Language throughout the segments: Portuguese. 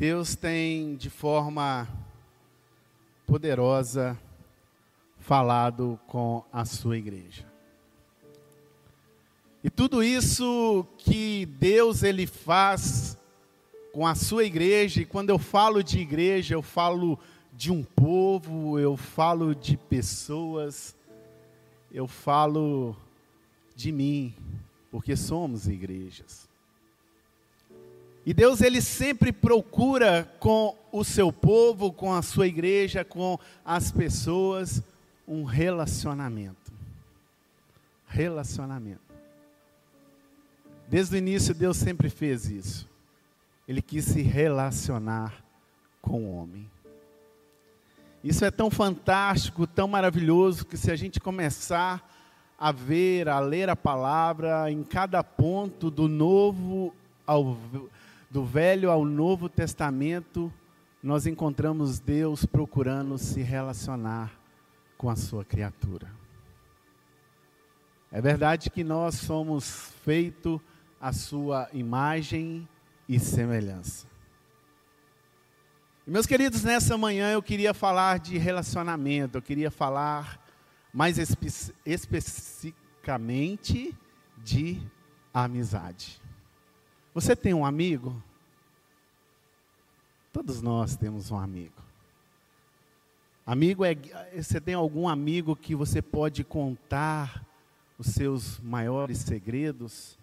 Deus tem de forma poderosa falado com a sua igreja. E tudo isso que Deus ele faz com a sua igreja, e quando eu falo de igreja, eu falo de um povo, eu falo de pessoas, eu falo de mim, porque somos igrejas. E Deus ele sempre procura com o seu povo, com a sua igreja, com as pessoas, um relacionamento. Relacionamento. Desde o início Deus sempre fez isso. Ele quis se relacionar com o homem. Isso é tão fantástico, tão maravilhoso, que se a gente começar a ver, a ler a palavra em cada ponto do novo ao do Velho ao Novo Testamento, nós encontramos Deus procurando se relacionar com a sua criatura. É verdade que nós somos feito a sua imagem e semelhança. E meus queridos, nessa manhã eu queria falar de relacionamento, eu queria falar mais espe especificamente de amizade. Você tem um amigo? Todos nós temos um amigo. Amigo é. Você tem algum amigo que você pode contar os seus maiores segredos?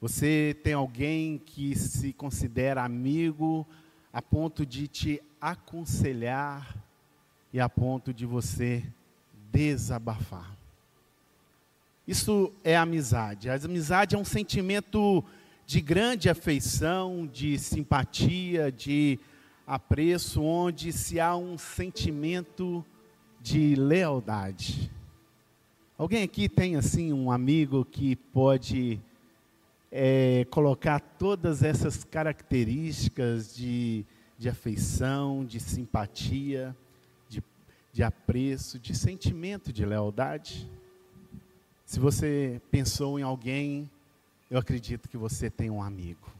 Você tem alguém que se considera amigo a ponto de te aconselhar e a ponto de você desabafar. Isso é amizade. A amizade é um sentimento de grande afeição, de simpatia, de apreço, onde se há um sentimento de lealdade. Alguém aqui tem assim um amigo que pode é, colocar todas essas características de, de afeição, de simpatia, de, de apreço, de sentimento de lealdade? Se você pensou em alguém eu acredito que você tem um amigo.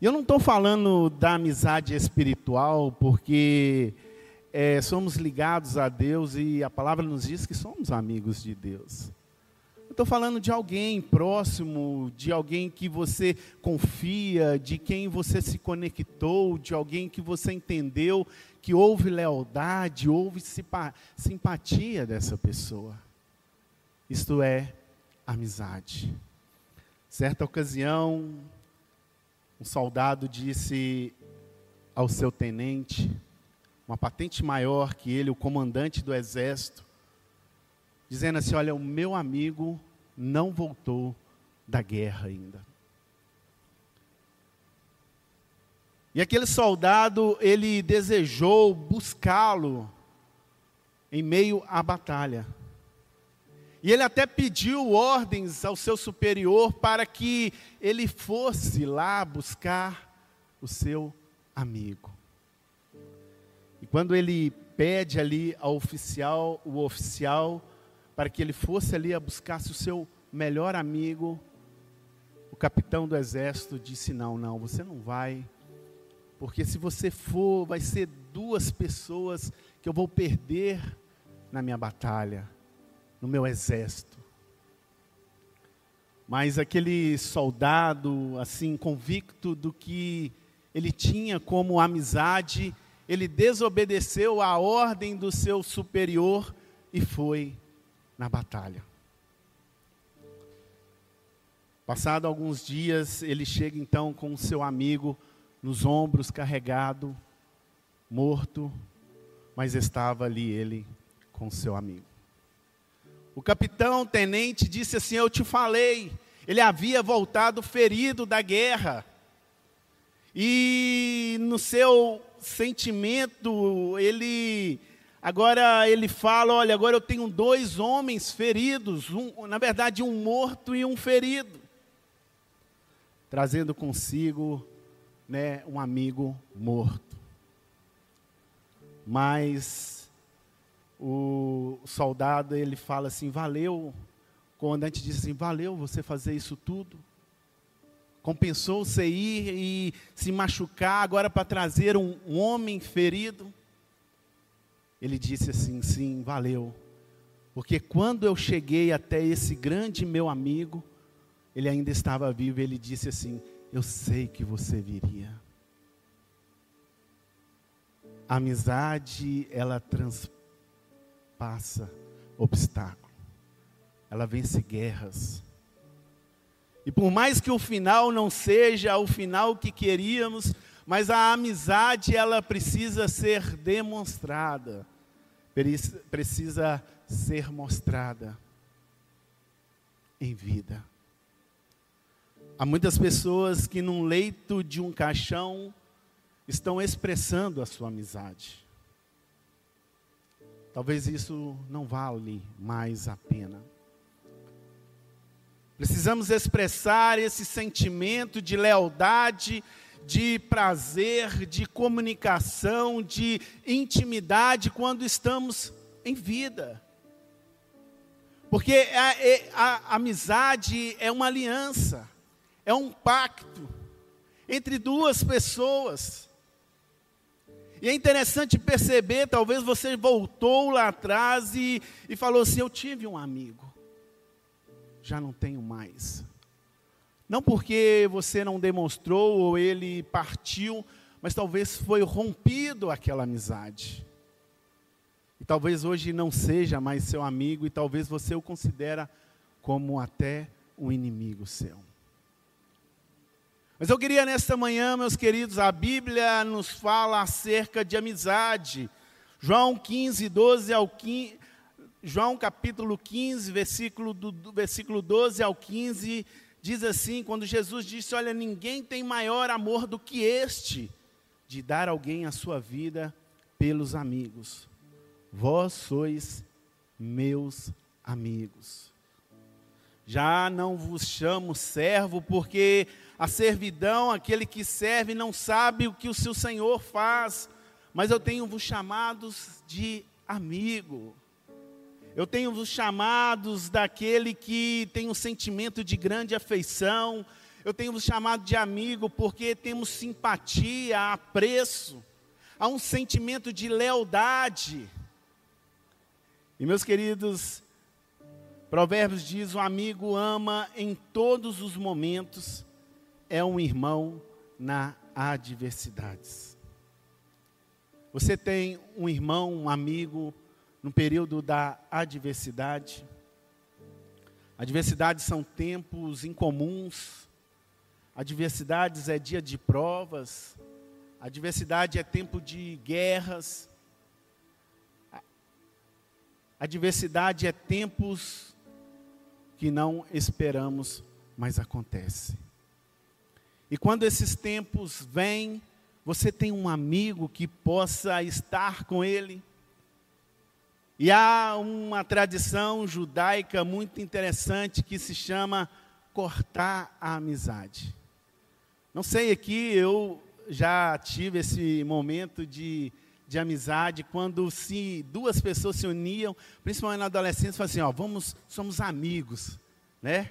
E eu não estou falando da amizade espiritual, porque é, somos ligados a Deus e a palavra nos diz que somos amigos de Deus. Eu estou falando de alguém próximo, de alguém que você confia, de quem você se conectou, de alguém que você entendeu que houve lealdade, houve simpatia dessa pessoa. Isto é amizade. Certa ocasião, um soldado disse ao seu tenente, uma patente maior que ele, o comandante do exército, dizendo assim: Olha, o meu amigo não voltou da guerra ainda. E aquele soldado, ele desejou buscá-lo em meio à batalha. E ele até pediu ordens ao seu superior para que ele fosse lá buscar o seu amigo. E quando ele pede ali ao oficial, o oficial, para que ele fosse ali a buscar o seu melhor amigo, o capitão do exército disse: Não, não, você não vai, porque se você for, vai ser duas pessoas que eu vou perder na minha batalha no meu exército. Mas aquele soldado, assim, convicto do que ele tinha como amizade, ele desobedeceu à ordem do seu superior e foi na batalha. Passado alguns dias, ele chega então com o seu amigo nos ombros, carregado, morto, mas estava ali ele com seu amigo. O capitão tenente disse assim: Eu te falei. Ele havia voltado ferido da guerra. E no seu sentimento, ele agora ele fala: Olha, agora eu tenho dois homens feridos, um, na verdade, um morto e um ferido, trazendo consigo né, um amigo morto. Mas o soldado ele fala assim: valeu. O comandante diz assim: valeu você fazer isso tudo. Compensou você ir e se machucar agora para trazer um, um homem ferido? Ele disse assim: sim, valeu. Porque quando eu cheguei até esse grande meu amigo, ele ainda estava vivo, ele disse assim: Eu sei que você viria. A amizade, ela transpassa obstáculo, ela vence guerras. E por mais que o final não seja o final que queríamos, mas a amizade ela precisa ser demonstrada, precisa ser mostrada em vida. Há muitas pessoas que num leito de um caixão estão expressando a sua amizade. Talvez isso não vale mais a pena. Precisamos expressar esse sentimento de lealdade, de prazer, de comunicação, de intimidade quando estamos em vida. Porque a, a, a amizade é uma aliança, é um pacto entre duas pessoas. E é interessante perceber, talvez você voltou lá atrás e, e falou assim: Eu tive um amigo já não tenho mais. Não porque você não demonstrou ou ele partiu, mas talvez foi rompido aquela amizade. E talvez hoje não seja mais seu amigo e talvez você o considera como até um inimigo seu. Mas eu queria nesta manhã, meus queridos, a Bíblia nos fala acerca de amizade. João 15, 12 ao 15, João capítulo 15, versículo, do, do, versículo 12 ao 15, diz assim: quando Jesus disse: Olha, ninguém tem maior amor do que este, de dar alguém a sua vida pelos amigos. Vós sois meus amigos. Já não vos chamo servo, porque a servidão, aquele que serve, não sabe o que o seu senhor faz, mas eu tenho vos chamados de amigo. Eu tenho os chamados daquele que tem um sentimento de grande afeição. Eu tenho os chamados de amigo porque temos simpatia, apreço. Há um sentimento de lealdade. E meus queridos, Provérbios diz: o amigo ama em todos os momentos, é um irmão na adversidades. Você tem um irmão, um amigo no período da adversidade. Adversidades são tempos incomuns. Adversidades é dia de provas. Adversidade é tempo de guerras. Adversidade é tempos que não esperamos, mas acontece. E quando esses tempos vêm, você tem um amigo que possa estar com ele e há uma tradição judaica muito interessante que se chama cortar a amizade. Não sei aqui, eu já tive esse momento de, de amizade quando se duas pessoas se uniam, principalmente na adolescência, falavam assim, ó, vamos, somos amigos, né?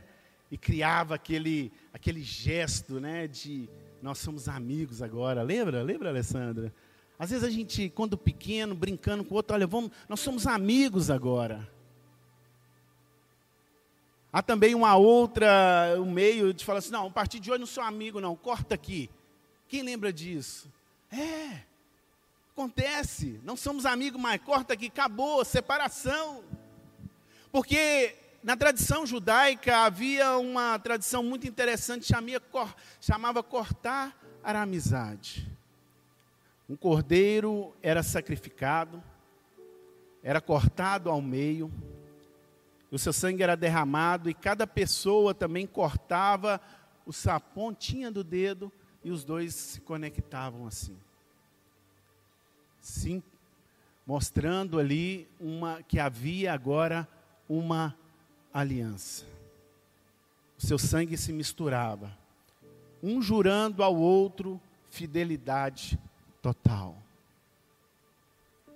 E criava aquele, aquele gesto, né, de nós somos amigos agora. Lembra? Lembra, Alessandra? Às vezes a gente, quando pequeno, brincando com o outro, olha, vamos, nós somos amigos agora. Há também uma outra, um meio de falar assim, não, a partir de hoje não sou amigo, não, corta aqui. Quem lembra disso? É, acontece, não somos amigos mais, corta aqui, acabou, separação. Porque na tradição judaica havia uma tradição muito interessante, chamava, chamava cortar a amizade. Um cordeiro era sacrificado, era cortado ao meio, o seu sangue era derramado. E cada pessoa também cortava a pontinha do dedo. E os dois se conectavam assim. Sim, mostrando ali uma que havia agora uma aliança. O seu sangue se misturava, um jurando ao outro fidelidade total.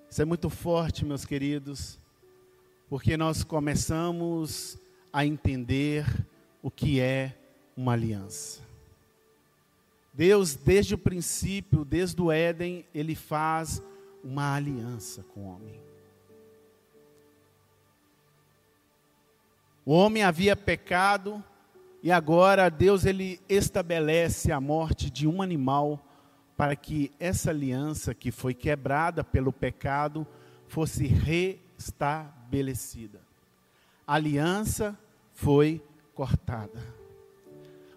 Isso é muito forte, meus queridos, porque nós começamos a entender o que é uma aliança. Deus, desde o princípio, desde o Éden, ele faz uma aliança com o homem. O homem havia pecado e agora Deus ele estabelece a morte de um animal para que essa aliança que foi quebrada pelo pecado fosse restabelecida. A aliança foi cortada.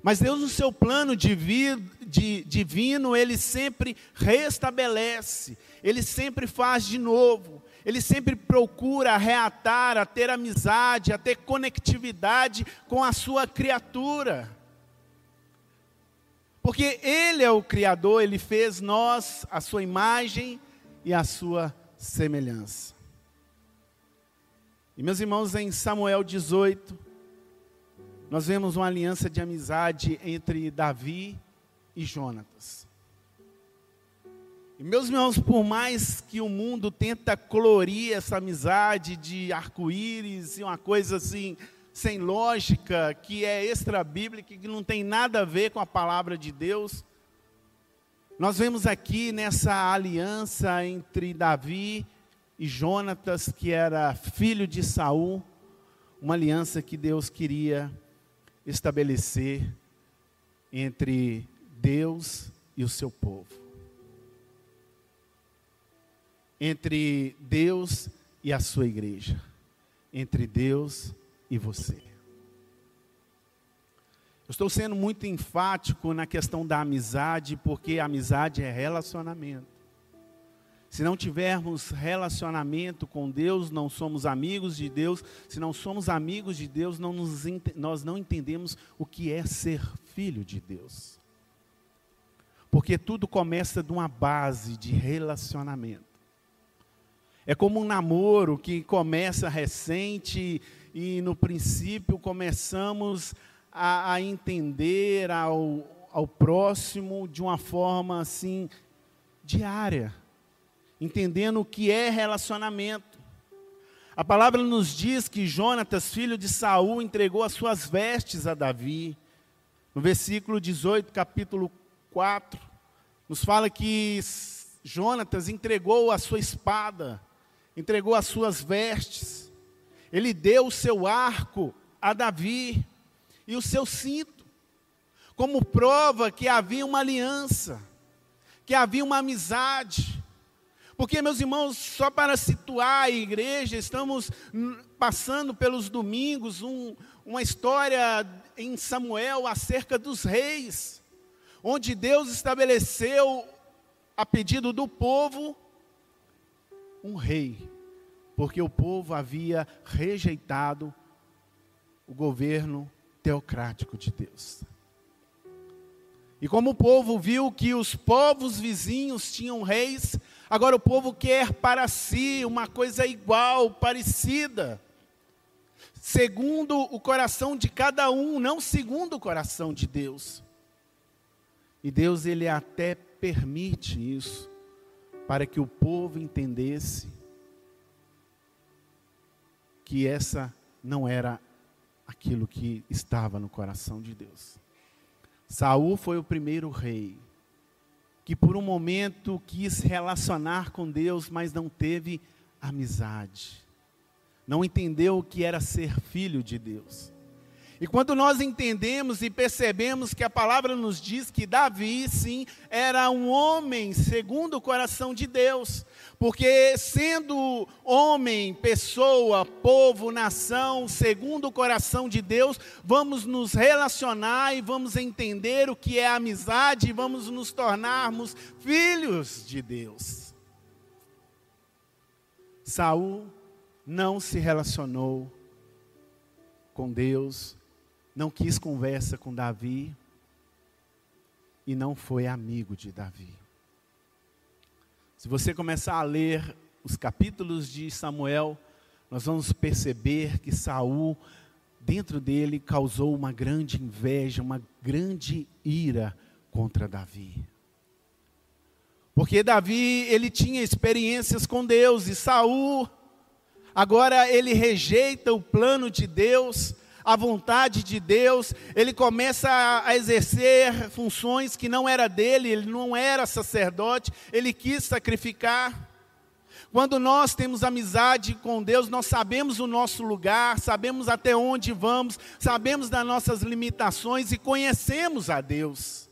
Mas Deus, no seu plano divino, Ele sempre restabelece, Ele sempre faz de novo, Ele sempre procura reatar, a ter amizade, a ter conectividade com a sua criatura. Porque Ele é o Criador, Ele fez nós a sua imagem e a sua semelhança. E meus irmãos, em Samuel 18, nós vemos uma aliança de amizade entre Davi e Jonatas. E meus irmãos, por mais que o mundo tenta colorir essa amizade de arco-íris e uma coisa assim, sem lógica, que é extra-bíblica, que não tem nada a ver com a palavra de Deus, nós vemos aqui nessa aliança entre Davi e Jonatas, que era filho de Saul, uma aliança que Deus queria estabelecer entre Deus e o seu povo. Entre Deus e a sua igreja. Entre Deus e você. Eu estou sendo muito enfático na questão da amizade, porque amizade é relacionamento. Se não tivermos relacionamento com Deus, não somos amigos de Deus. Se não somos amigos de Deus, não nos, nós não entendemos o que é ser filho de Deus. Porque tudo começa de uma base de relacionamento. É como um namoro que começa recente e no princípio começamos a, a entender ao, ao próximo de uma forma assim diária entendendo o que é relacionamento. A palavra nos diz que Jonatas, filho de Saul, entregou as suas vestes a Davi. No versículo 18, capítulo 4, nos fala que Jonatas entregou a sua espada, entregou as suas vestes. Ele deu o seu arco a Davi e o seu cinto, como prova que havia uma aliança, que havia uma amizade, porque, meus irmãos, só para situar a igreja, estamos passando pelos domingos um, uma história em Samuel acerca dos reis, onde Deus estabeleceu, a pedido do povo, um rei, porque o povo havia rejeitado o governo teocrático de Deus. E como o povo viu que os povos vizinhos tinham reis, Agora o povo quer para si uma coisa igual, parecida, segundo o coração de cada um, não segundo o coração de Deus. E Deus ele até permite isso para que o povo entendesse que essa não era aquilo que estava no coração de Deus. Saul foi o primeiro rei que por um momento quis relacionar com Deus, mas não teve amizade. Não entendeu o que era ser filho de Deus. E quando nós entendemos e percebemos que a palavra nos diz que Davi, sim, era um homem segundo o coração de Deus, porque sendo homem, pessoa, povo, nação, segundo o coração de Deus, vamos nos relacionar e vamos entender o que é amizade e vamos nos tornarmos filhos de Deus. Saul não se relacionou com Deus não quis conversa com Davi e não foi amigo de Davi. Se você começar a ler os capítulos de Samuel, nós vamos perceber que Saul, dentro dele, causou uma grande inveja, uma grande ira contra Davi. Porque Davi, ele tinha experiências com Deus e Saul, agora ele rejeita o plano de Deus, a vontade de Deus, ele começa a exercer funções que não era dele, ele não era sacerdote, ele quis sacrificar. Quando nós temos amizade com Deus, nós sabemos o nosso lugar, sabemos até onde vamos, sabemos das nossas limitações e conhecemos a Deus.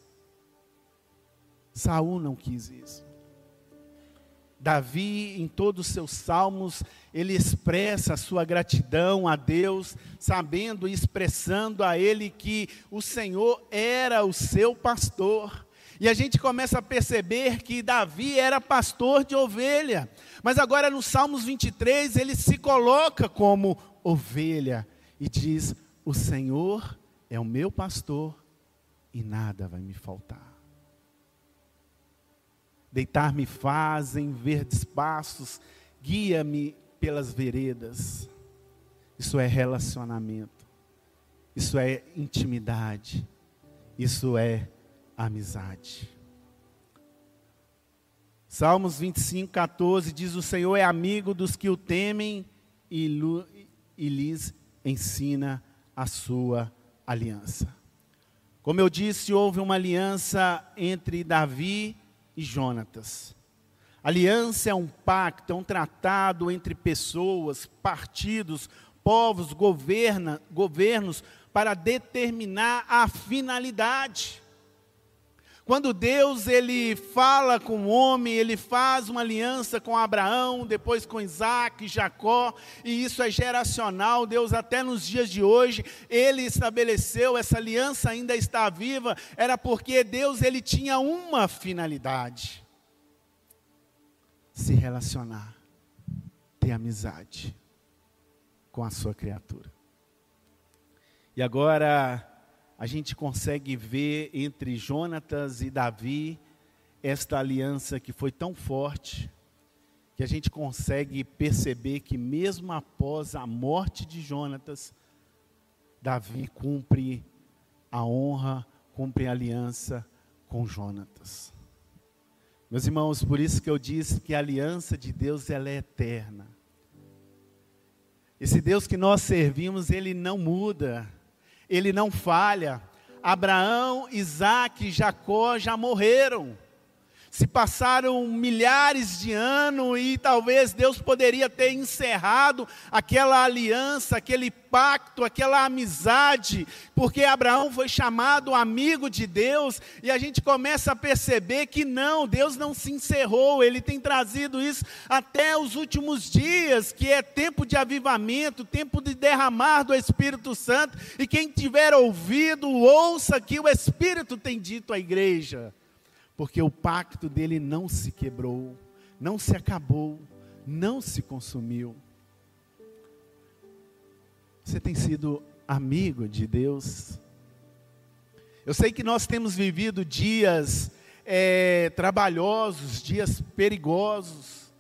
Saul não quis isso. Davi, em todos os seus salmos, ele expressa a sua gratidão a Deus, sabendo e expressando a ele que o Senhor era o seu pastor. E a gente começa a perceber que Davi era pastor de ovelha. Mas agora no Salmos 23, ele se coloca como ovelha e diz: O Senhor é o meu pastor e nada vai me faltar. Deitar-me fazem verdes passos, guia-me pelas veredas. Isso é relacionamento, isso é intimidade, isso é amizade. Salmos 25, 14 diz: O Senhor é amigo dos que o temem e, e lhes ensina a sua aliança. Como eu disse, houve uma aliança entre Davi e Jonatas. Aliança é um pacto, é um tratado entre pessoas, partidos, povos, governa, governos, para determinar a finalidade. Quando Deus ele fala com o homem, ele faz uma aliança com Abraão, depois com Isaac, Jacó, e isso é geracional. Deus até nos dias de hoje, ele estabeleceu essa aliança ainda está viva, era porque Deus ele tinha uma finalidade: se relacionar, ter amizade com a sua criatura. E agora a gente consegue ver entre Jonatas e Davi esta aliança que foi tão forte, que a gente consegue perceber que mesmo após a morte de Jonatas, Davi cumpre a honra, cumpre a aliança com Jonatas. Meus irmãos, por isso que eu disse que a aliança de Deus ela é eterna. Esse Deus que nós servimos, ele não muda ele não falha. Abraão, Isaac e Jacó já morreram. Se passaram milhares de anos e talvez Deus poderia ter encerrado aquela aliança, aquele pacto, aquela amizade, porque Abraão foi chamado amigo de Deus e a gente começa a perceber que não, Deus não se encerrou, ele tem trazido isso até os últimos dias, que é tempo de avivamento, tempo de derramar do Espírito Santo, e quem tiver ouvido, ouça que o Espírito tem dito à igreja porque o pacto dele não se quebrou, não se acabou, não se consumiu. Você tem sido amigo de Deus? Eu sei que nós temos vivido dias é, trabalhosos, dias perigosos,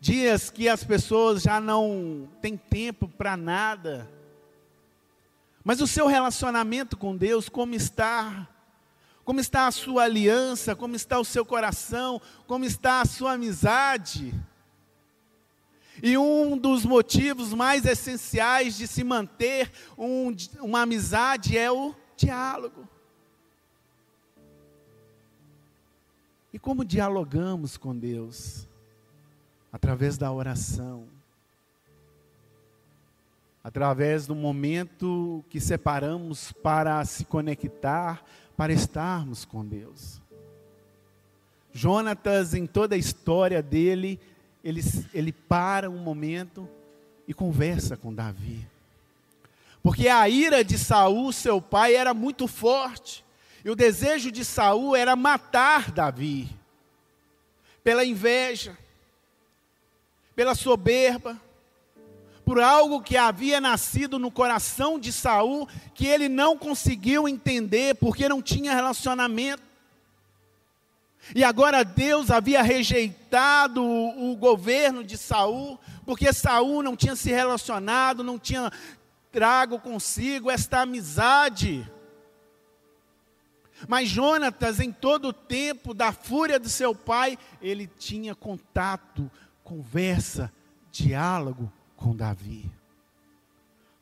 dias que as pessoas já não têm tempo para nada. Mas o seu relacionamento com Deus, como está? Como está a sua aliança? Como está o seu coração? Como está a sua amizade? E um dos motivos mais essenciais de se manter um, uma amizade é o diálogo. E como dialogamos com Deus? Através da oração. Através do momento que separamos para se conectar, para estarmos com Deus. Jonatas, em toda a história dele, ele, ele para um momento e conversa com Davi. Porque a ira de Saul, seu pai, era muito forte. E o desejo de Saul era matar Davi. Pela inveja, pela soberba, por algo que havia nascido no coração de Saul, que ele não conseguiu entender, porque não tinha relacionamento. E agora Deus havia rejeitado o, o governo de Saul, porque Saul não tinha se relacionado, não tinha trago consigo esta amizade. Mas Jonatas, em todo o tempo da fúria de seu pai, ele tinha contato, conversa, diálogo com Davi.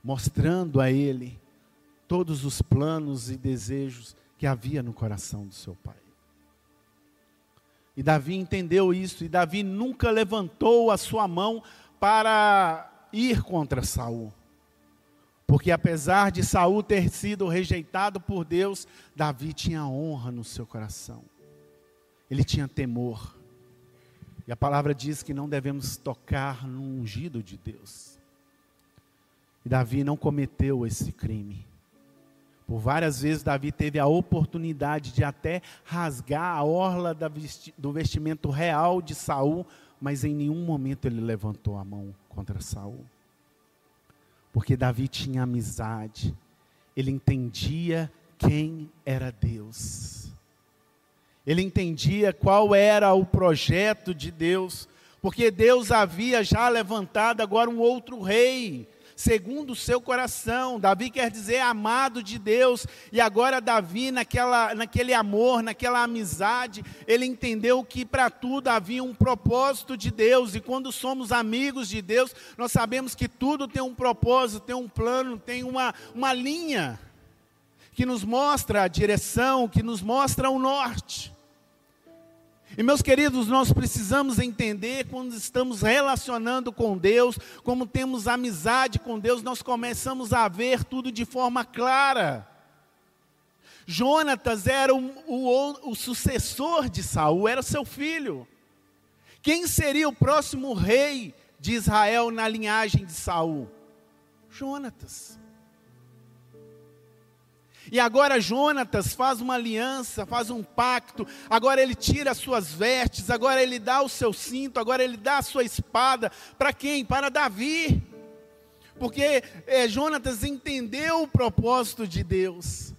mostrando a ele todos os planos e desejos que havia no coração do seu pai. E Davi entendeu isso, e Davi nunca levantou a sua mão para ir contra Saul. Porque apesar de Saul ter sido rejeitado por Deus, Davi tinha honra no seu coração. Ele tinha temor. E a palavra diz que não devemos tocar no ungido de Deus. E Davi não cometeu esse crime. Por várias vezes Davi teve a oportunidade de até rasgar a orla do vestimento real de Saul, mas em nenhum momento ele levantou a mão contra Saul. Porque Davi tinha amizade, ele entendia quem era Deus. Ele entendia qual era o projeto de Deus, porque Deus havia já levantado agora um outro rei, segundo o seu coração. Davi quer dizer amado de Deus, e agora Davi, naquela, naquele amor, naquela amizade, ele entendeu que para tudo havia um propósito de Deus, e quando somos amigos de Deus, nós sabemos que tudo tem um propósito, tem um plano, tem uma, uma linha que nos mostra a direção, que nos mostra o norte. E meus queridos, nós precisamos entender quando estamos relacionando com Deus, como temos amizade com Deus, nós começamos a ver tudo de forma clara. Jonatas era o, o, o sucessor de Saul, era seu filho. Quem seria o próximo rei de Israel na linhagem de Saul? Jonatas. E agora Jonatas faz uma aliança, faz um pacto. Agora ele tira as suas vestes, agora ele dá o seu cinto, agora ele dá a sua espada. Para quem? Para Davi. Porque é, Jonatas entendeu o propósito de Deus.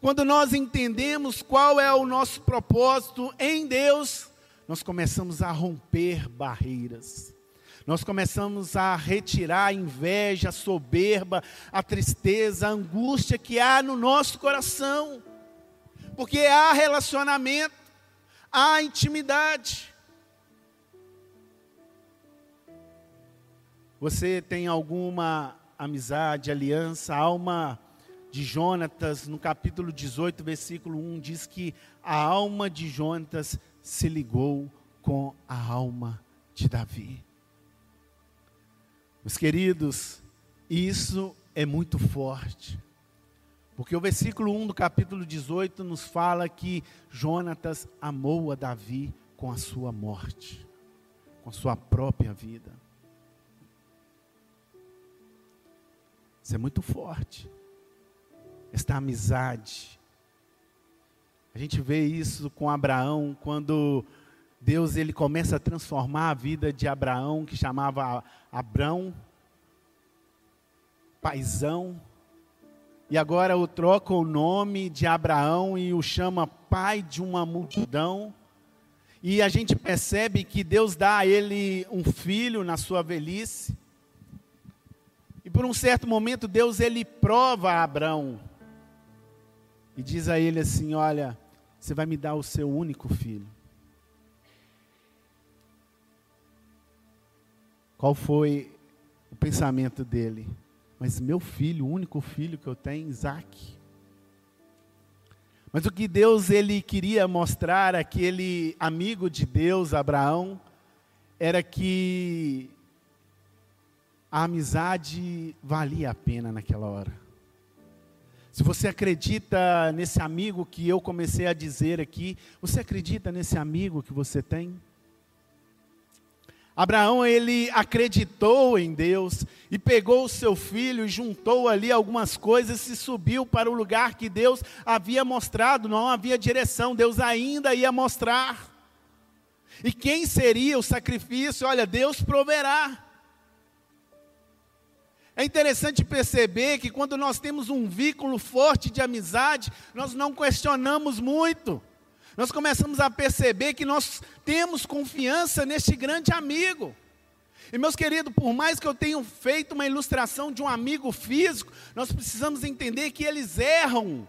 Quando nós entendemos qual é o nosso propósito em Deus, nós começamos a romper barreiras. Nós começamos a retirar a inveja, a soberba, a tristeza, a angústia que há no nosso coração. Porque há relacionamento, há intimidade. Você tem alguma amizade, aliança, alma de Jonatas, no capítulo 18, versículo 1, diz que a alma de Jonatas se ligou com a alma de Davi. Meus queridos, isso é muito forte. Porque o versículo 1 do capítulo 18 nos fala que Jonatas amou a Davi com a sua morte, com a sua própria vida. Isso é muito forte. Esta amizade. A gente vê isso com Abraão quando Deus ele começa a transformar a vida de Abraão, que chamava Abrão, paizão, e agora o troca o nome de Abraão e o chama pai de uma multidão. E a gente percebe que Deus dá a ele um filho na sua velhice. E por um certo momento Deus ele prova a Abraão e diz a ele assim: "Olha, você vai me dar o seu único filho. Qual foi o pensamento dele? Mas meu filho, o único filho que eu tenho, Isaac. Mas o que Deus ele queria mostrar aquele amigo de Deus, Abraão, era que a amizade valia a pena naquela hora. Se você acredita nesse amigo que eu comecei a dizer aqui, você acredita nesse amigo que você tem? Abraão ele acreditou em Deus e pegou o seu filho e juntou ali algumas coisas e subiu para o lugar que Deus havia mostrado, não havia direção, Deus ainda ia mostrar. E quem seria o sacrifício? Olha, Deus proverá. É interessante perceber que quando nós temos um vínculo forte de amizade, nós não questionamos muito nós começamos a perceber que nós temos confiança neste grande amigo. E meus queridos, por mais que eu tenha feito uma ilustração de um amigo físico, nós precisamos entender que eles erram,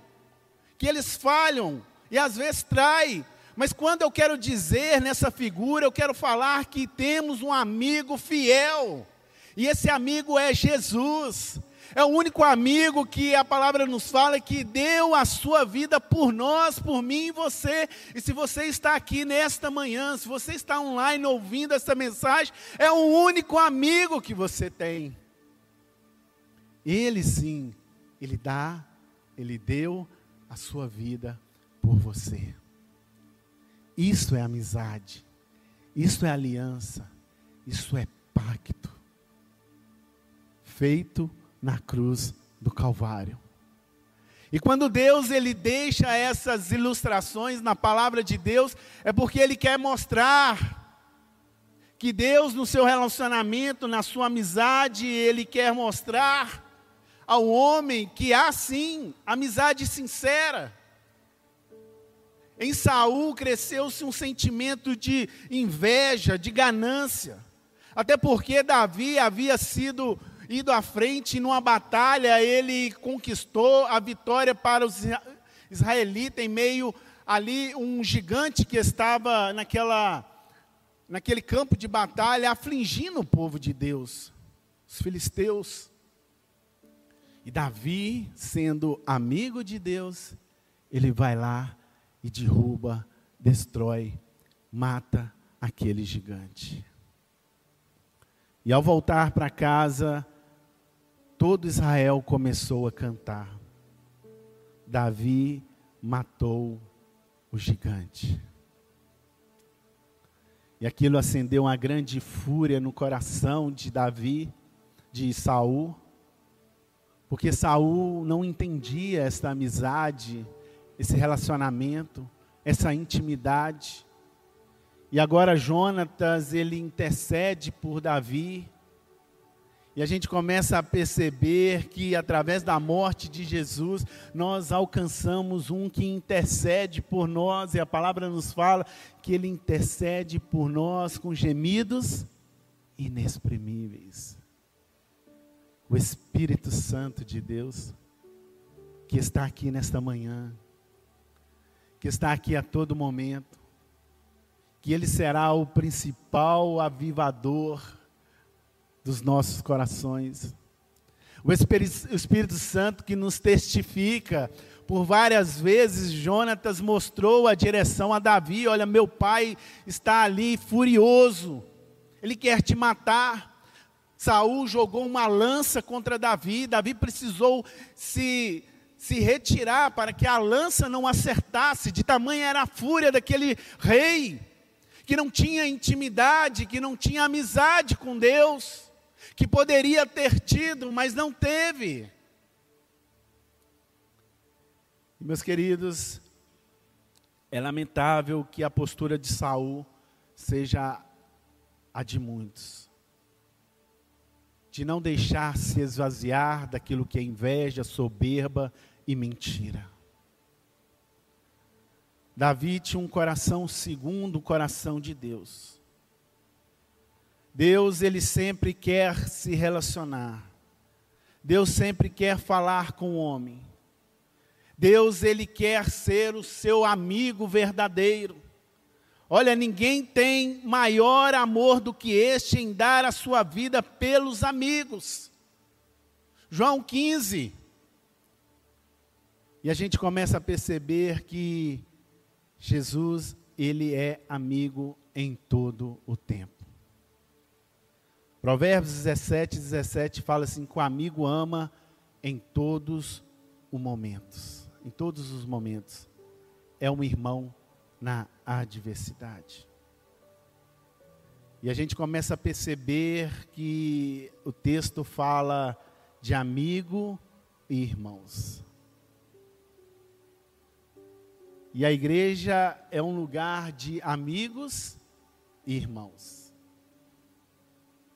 que eles falham e às vezes traem. Mas quando eu quero dizer nessa figura, eu quero falar que temos um amigo fiel. E esse amigo é Jesus. É o único amigo que a palavra nos fala que deu a sua vida por nós, por mim e você. E se você está aqui nesta manhã, se você está online ouvindo essa mensagem, é o único amigo que você tem. Ele sim, ele dá, ele deu a sua vida por você. Isso é amizade. Isso é aliança. Isso é pacto. Feito na cruz do Calvário. E quando Deus ele deixa essas ilustrações na palavra de Deus, é porque ele quer mostrar que Deus no seu relacionamento, na sua amizade, ele quer mostrar ao homem que há sim amizade sincera. Em Saul cresceu-se um sentimento de inveja, de ganância. Até porque Davi havia sido ido à frente numa batalha, ele conquistou a vitória para os israelitas em meio ali um gigante que estava naquela naquele campo de batalha afligindo o povo de Deus, os filisteus. E Davi, sendo amigo de Deus, ele vai lá e derruba, destrói, mata aquele gigante. E ao voltar para casa, todo Israel começou a cantar. Davi matou o gigante. E aquilo acendeu uma grande fúria no coração de Davi, de Saul, porque Saul não entendia essa amizade, esse relacionamento, essa intimidade. E agora Jonatas, ele intercede por Davi, e a gente começa a perceber que através da morte de Jesus, nós alcançamos um que intercede por nós, e a palavra nos fala que ele intercede por nós com gemidos inexprimíveis. O Espírito Santo de Deus, que está aqui nesta manhã, que está aqui a todo momento, que ele será o principal avivador dos nossos corações. O Espírito, Santo que nos testifica, por várias vezes Jonatas mostrou a direção a Davi: olha, meu pai está ali furioso, ele quer te matar. Saul jogou uma lança contra Davi, Davi precisou se, se retirar para que a lança não acertasse, de tamanha era a fúria daquele rei, que não tinha intimidade, que não tinha amizade com Deus que poderia ter tido, mas não teve. Meus queridos, é lamentável que a postura de Saul seja a de muitos. De não deixar se esvaziar daquilo que é inveja, soberba e mentira. Davi tinha um coração segundo o coração de Deus. Deus, ele sempre quer se relacionar. Deus sempre quer falar com o homem. Deus, ele quer ser o seu amigo verdadeiro. Olha, ninguém tem maior amor do que este em dar a sua vida pelos amigos. João 15. E a gente começa a perceber que Jesus, ele é amigo em todo o tempo. Provérbios 17, 17 fala assim: que o amigo ama em todos os momentos. Em todos os momentos. É um irmão na adversidade. E a gente começa a perceber que o texto fala de amigo e irmãos. E a igreja é um lugar de amigos e irmãos.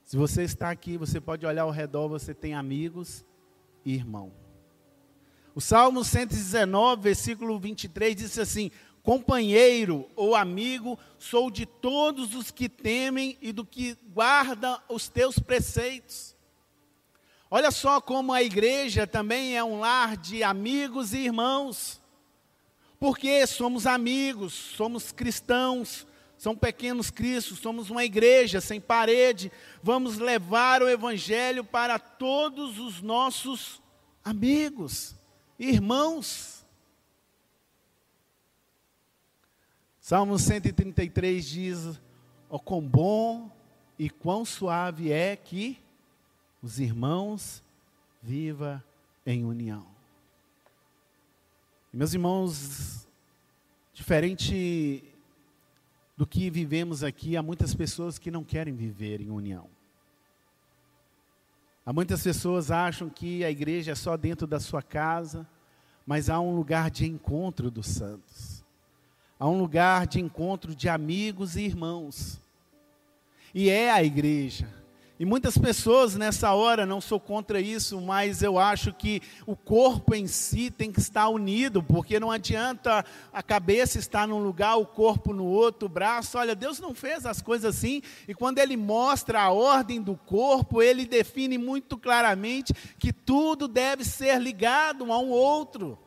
Se você está aqui, você pode olhar ao redor, você tem amigos e irmão. O Salmo 119, versículo 23 diz assim: Companheiro ou amigo, sou de todos os que temem e do que guardam os teus preceitos. Olha só como a igreja também é um lar de amigos e irmãos. Porque somos amigos, somos cristãos, são pequenos cristos, somos uma igreja sem parede. Vamos levar o Evangelho para todos os nossos amigos, irmãos. Salmo 133 diz: Ó oh, quão bom e quão suave é que os irmãos viva em união. Meus irmãos, diferente do que vivemos aqui, há muitas pessoas que não querem viver em união. Há muitas pessoas acham que a igreja é só dentro da sua casa, mas há um lugar de encontro dos santos. Há um lugar de encontro de amigos e irmãos. E é a igreja. E muitas pessoas nessa hora, não sou contra isso, mas eu acho que o corpo em si tem que estar unido, porque não adianta a cabeça estar num lugar, o corpo no outro, o braço. Olha, Deus não fez as coisas assim, e quando Ele mostra a ordem do corpo, Ele define muito claramente que tudo deve ser ligado um ao outro.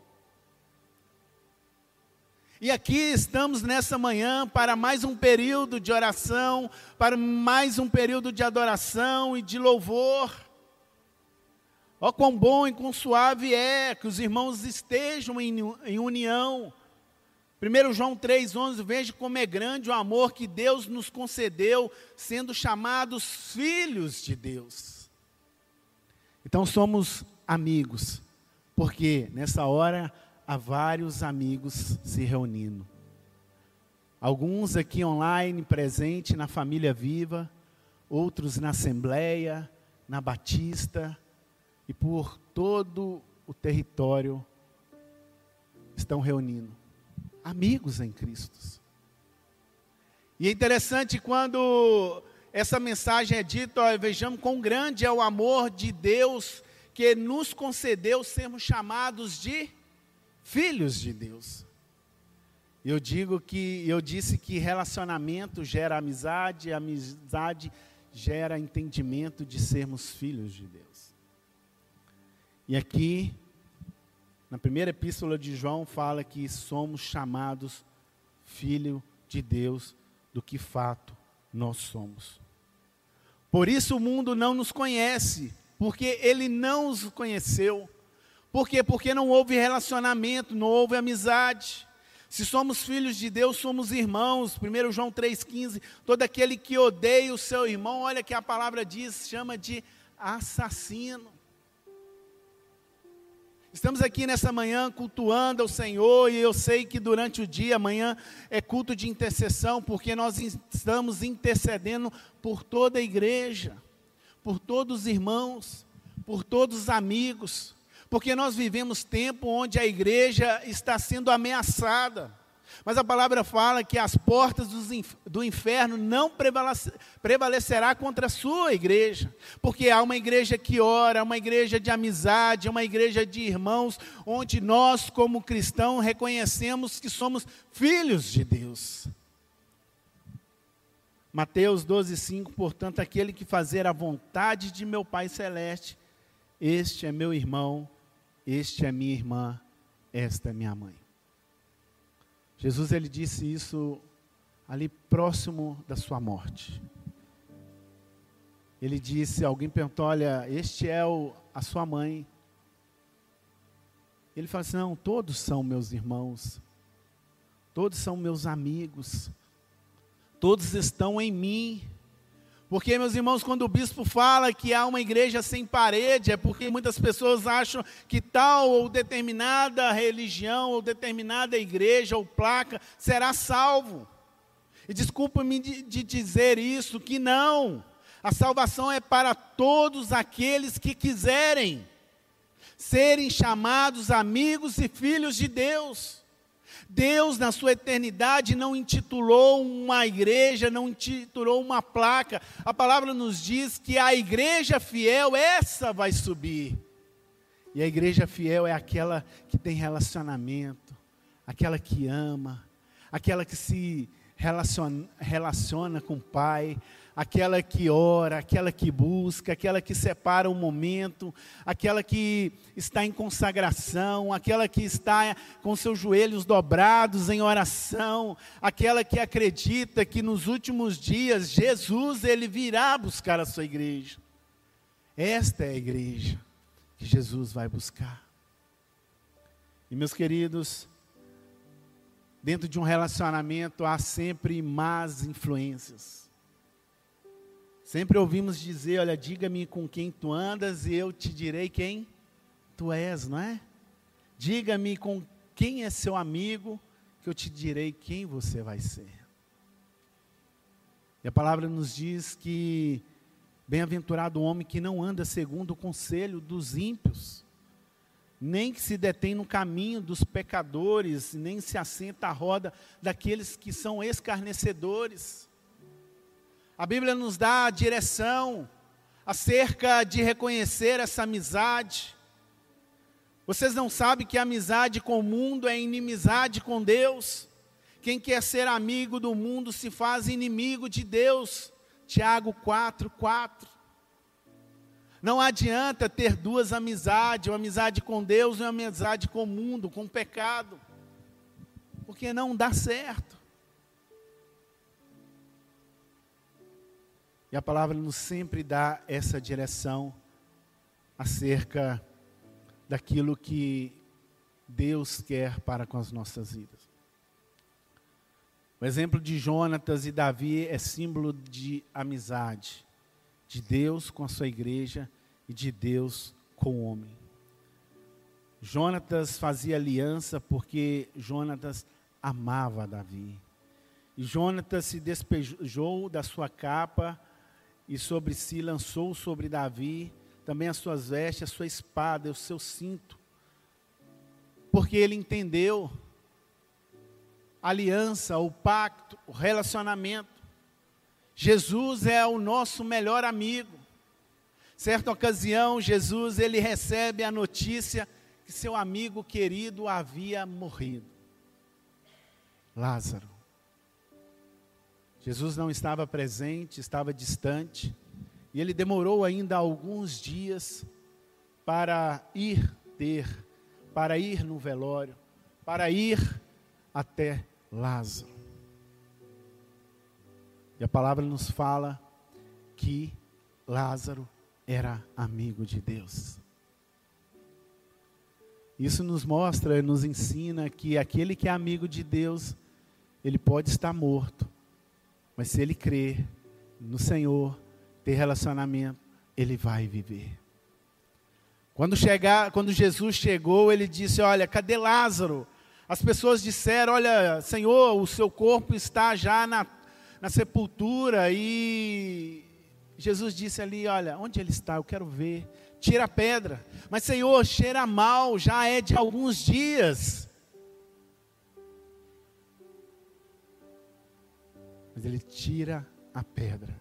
E aqui estamos nessa manhã para mais um período de oração, para mais um período de adoração e de louvor. Ó oh, quão bom e quão suave é que os irmãos estejam em, em união. 1 João 3,11, veja como é grande o amor que Deus nos concedeu, sendo chamados filhos de Deus. Então somos amigos, porque nessa hora há vários amigos se reunindo. Alguns aqui online, presente na família viva, outros na Assembleia, na Batista e por todo o território estão reunindo. Amigos em Cristo. E é interessante quando essa mensagem é dita, ó, vejamos quão grande é o amor de Deus que nos concedeu sermos chamados de filhos de Deus. Eu digo que eu disse que relacionamento gera amizade, amizade gera entendimento de sermos filhos de Deus. E aqui na primeira epístola de João fala que somos chamados filho de Deus do que fato nós somos. Por isso o mundo não nos conhece, porque ele não os conheceu. Por quê? Porque não houve relacionamento, não houve amizade. Se somos filhos de Deus, somos irmãos. 1 João 3,15. Todo aquele que odeia o seu irmão, olha que a palavra diz, chama de assassino. Estamos aqui nessa manhã cultuando ao Senhor, e eu sei que durante o dia, amanhã é culto de intercessão, porque nós estamos intercedendo por toda a igreja, por todos os irmãos, por todos os amigos porque nós vivemos tempo onde a igreja está sendo ameaçada. Mas a palavra fala que as portas do inferno não prevalecerá contra a sua igreja, porque há uma igreja que ora, uma igreja de amizade, uma igreja de irmãos, onde nós, como cristãos, reconhecemos que somos filhos de Deus. Mateus 12,5, portanto, aquele que fazer a vontade de meu Pai Celeste, este é meu irmão, este é minha irmã, esta é minha mãe. Jesus ele disse isso ali próximo da sua morte. Ele disse, alguém perguntou, olha, este é o, a sua mãe. Ele fala assim, não, todos são meus irmãos, todos são meus amigos, todos estão em mim. Porque, meus irmãos, quando o bispo fala que há uma igreja sem parede, é porque muitas pessoas acham que tal ou determinada religião, ou determinada igreja ou placa será salvo. E desculpa-me de, de dizer isso, que não. A salvação é para todos aqueles que quiserem serem chamados amigos e filhos de Deus. Deus, na sua eternidade, não intitulou uma igreja, não intitulou uma placa. A palavra nos diz que a igreja fiel, essa vai subir. E a igreja fiel é aquela que tem relacionamento, aquela que ama, aquela que se relaciona, relaciona com o Pai, aquela que ora, aquela que busca, aquela que separa o momento, aquela que está em consagração, aquela que está com seus joelhos dobrados em oração, aquela que acredita que nos últimos dias Jesus ele virá buscar a sua igreja. Esta é a igreja que Jesus vai buscar. E meus queridos, dentro de um relacionamento há sempre más influências. Sempre ouvimos dizer: Olha, diga-me com quem tu andas e eu te direi quem tu és, não é? Diga-me com quem é seu amigo, que eu te direi quem você vai ser. E a palavra nos diz que bem-aventurado o homem que não anda segundo o conselho dos ímpios, nem que se detém no caminho dos pecadores, nem se assenta à roda daqueles que são escarnecedores. A Bíblia nos dá a direção acerca de reconhecer essa amizade. Vocês não sabem que amizade com o mundo é inimizade com Deus? Quem quer ser amigo do mundo se faz inimigo de Deus. Tiago 4, 4. Não adianta ter duas amizades, uma amizade com Deus e uma amizade com o mundo, com o pecado, porque não dá certo. E a palavra nos sempre dá essa direção acerca daquilo que Deus quer para com as nossas vidas. O exemplo de Jonatas e Davi é símbolo de amizade, de Deus com a sua igreja e de Deus com o homem. Jonatas fazia aliança porque Jonatas amava Davi. E Jonatas se despejou da sua capa e sobre si lançou sobre Davi também as suas vestes, a sua espada, o seu cinto, porque ele entendeu a aliança, o pacto, o relacionamento. Jesus é o nosso melhor amigo. Certa ocasião, Jesus ele recebe a notícia que seu amigo querido havia morrido. Lázaro. Jesus não estava presente, estava distante, e ele demorou ainda alguns dias para ir ter, para ir no velório, para ir até Lázaro. E a palavra nos fala que Lázaro era amigo de Deus. Isso nos mostra, nos ensina que aquele que é amigo de Deus, ele pode estar morto, mas se ele crer no Senhor, ter relacionamento, ele vai viver. Quando chegar, quando Jesus chegou, ele disse: "Olha, cadê Lázaro?" As pessoas disseram: "Olha, Senhor, o seu corpo está já na, na sepultura e Jesus disse ali: Olha, onde ele está? Eu quero ver. Tira a pedra. Mas, Senhor, cheira mal, já é de alguns dias. Mas ele tira a pedra.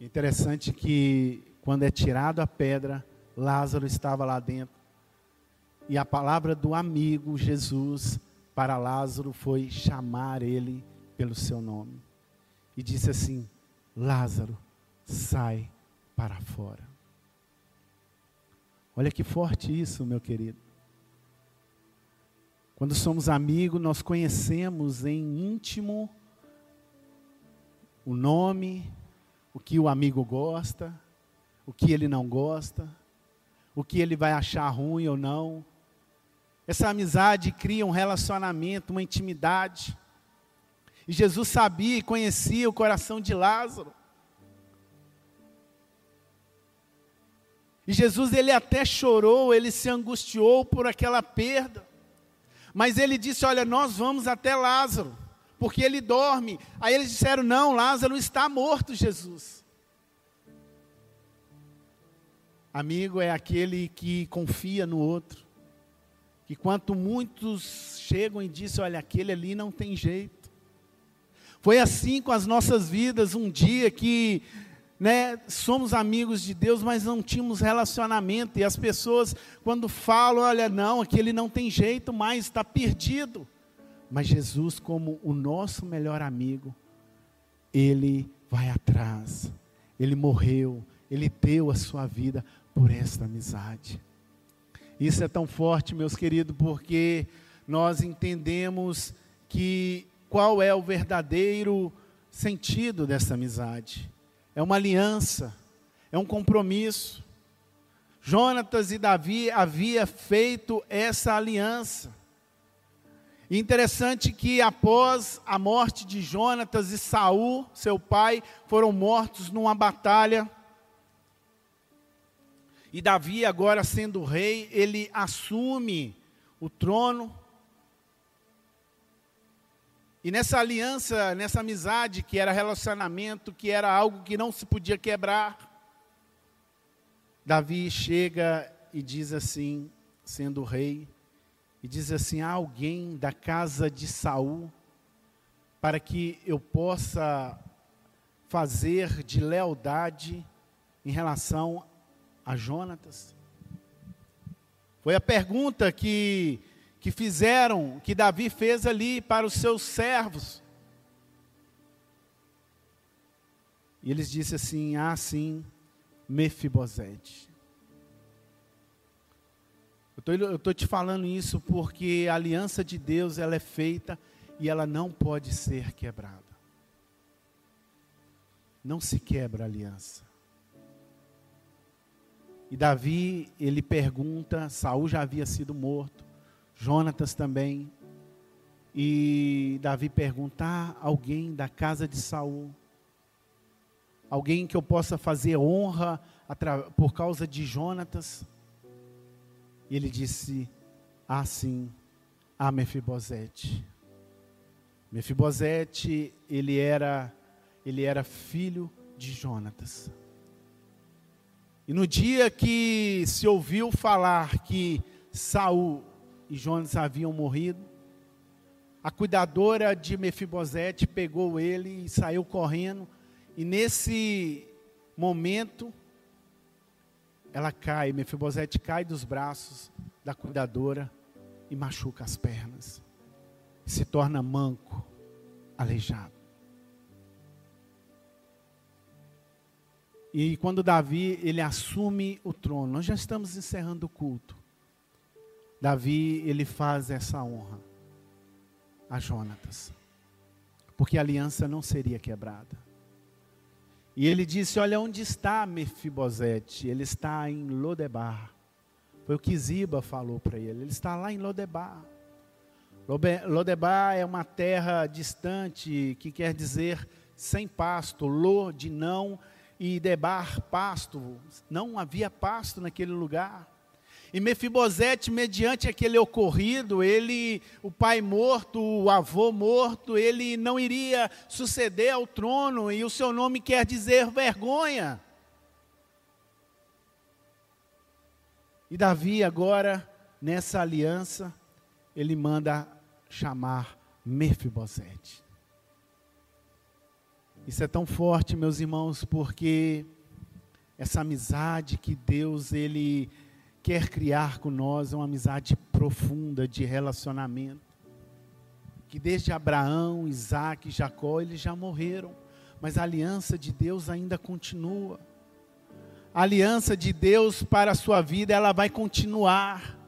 Interessante que quando é tirado a pedra, Lázaro estava lá dentro. E a palavra do amigo Jesus para Lázaro foi chamar ele pelo seu nome. E disse assim: Lázaro, sai para fora. Olha que forte isso, meu querido. Quando somos amigos, nós conhecemos em íntimo o nome, o que o amigo gosta, o que ele não gosta, o que ele vai achar ruim ou não. Essa amizade cria um relacionamento, uma intimidade. E Jesus sabia e conhecia o coração de Lázaro. E Jesus ele até chorou, ele se angustiou por aquela perda. Mas ele disse: Olha, nós vamos até Lázaro, porque ele dorme. Aí eles disseram: Não, Lázaro está morto, Jesus. Amigo é aquele que confia no outro. Que quanto muitos chegam e dizem: Olha, aquele ali não tem jeito. Foi assim com as nossas vidas, um dia que né, somos amigos de Deus, mas não tínhamos relacionamento. E as pessoas, quando falam, olha, não, aquele não tem jeito mais, está perdido. Mas Jesus, como o nosso melhor amigo, ele vai atrás. Ele morreu, ele deu a sua vida por esta amizade. Isso é tão forte, meus queridos, porque nós entendemos que qual é o verdadeiro sentido dessa amizade. É uma aliança, é um compromisso. Jonatas e Davi havia feito essa aliança. Interessante que após a morte de Jonatas e Saul, seu pai, foram mortos numa batalha. E Davi, agora sendo rei, ele assume o trono. E nessa aliança, nessa amizade, que era relacionamento, que era algo que não se podia quebrar, Davi chega e diz assim, sendo rei, e diz assim: há alguém da casa de Saul para que eu possa fazer de lealdade em relação a Jonatas? Foi a pergunta que, que fizeram, que Davi fez ali para os seus servos. E eles disseram assim: Ah, sim, Mefibosete. Eu estou te falando isso porque a aliança de Deus ela é feita e ela não pode ser quebrada. Não se quebra a aliança. E Davi, ele pergunta, Saul já havia sido morto, Jonatas também. E Davi pergunta: ah, alguém da casa de Saul, alguém que eu possa fazer honra por causa de Jonatas? E ele disse assim a Mefibosete. Mefibosete, ele era ele era filho de Jonatas. E no dia que se ouviu falar que Saul e Jonas haviam morrido, a cuidadora de Mefibosete pegou ele e saiu correndo. E nesse momento, ela cai, Mefibosete cai dos braços da cuidadora e machuca as pernas. Se torna manco, aleijado. E quando Davi, ele assume o trono, nós já estamos encerrando o culto. Davi, ele faz essa honra a Jonatas. Porque a aliança não seria quebrada. E ele disse: Olha, onde está Mefibosete? Ele está em Lodebar. Foi o que Ziba falou para ele. Ele está lá em Lodebar. Lodebar é uma terra distante, que quer dizer sem pasto. Lo de não e Debar pasto. Não havia pasto naquele lugar. E Mefibosete, mediante aquele ocorrido, ele, o pai morto, o avô morto, ele não iria suceder ao trono, e o seu nome quer dizer vergonha. E Davi, agora, nessa aliança, ele manda chamar Mefibosete. Isso é tão forte, meus irmãos, porque essa amizade que Deus ele quer criar com nós uma amizade profunda de relacionamento. Que desde Abraão, Isaac e Jacó, eles já morreram, mas a aliança de Deus ainda continua. A aliança de Deus para a sua vida, ela vai continuar.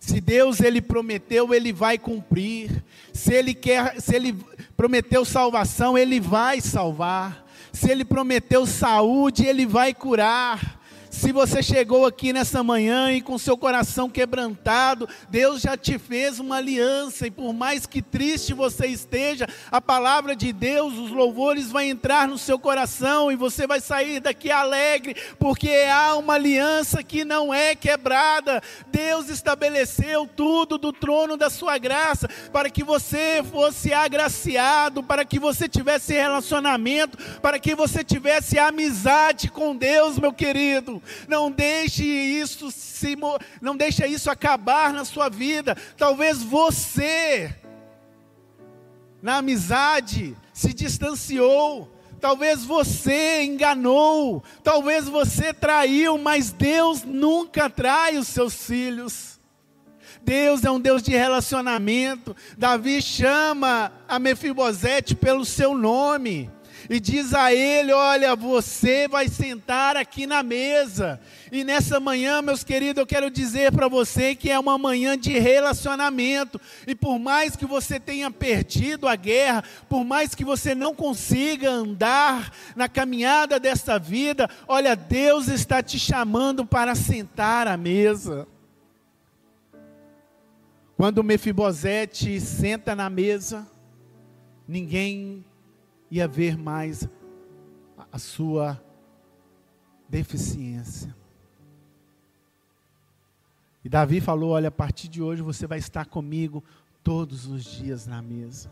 Se Deus ele prometeu, ele vai cumprir. Se ele quer, se ele prometeu salvação, ele vai salvar. Se ele prometeu saúde, ele vai curar. Se você chegou aqui nessa manhã e com seu coração quebrantado, Deus já te fez uma aliança, e por mais que triste você esteja, a palavra de Deus, os louvores vai entrar no seu coração e você vai sair daqui alegre, porque há uma aliança que não é quebrada. Deus estabeleceu tudo do trono da sua graça para que você fosse agraciado, para que você tivesse relacionamento, para que você tivesse amizade com Deus, meu querido. Não deixe isso se não deixe isso acabar na sua vida. Talvez você na amizade se distanciou. Talvez você enganou, talvez você traiu, mas Deus nunca trai os seus filhos. Deus é um Deus de relacionamento. Davi chama a Mefibosete pelo seu nome e diz a ele: Olha, você vai sentar aqui na mesa. E nessa manhã, meus queridos, eu quero dizer para você que é uma manhã de relacionamento. E por mais que você tenha perdido a guerra, por mais que você não consiga andar na caminhada desta vida, olha, Deus está te chamando para sentar à mesa. Quando Mefibosete senta na mesa, ninguém ia ver mais a sua deficiência. E Davi falou: Olha, a partir de hoje você vai estar comigo todos os dias na mesa.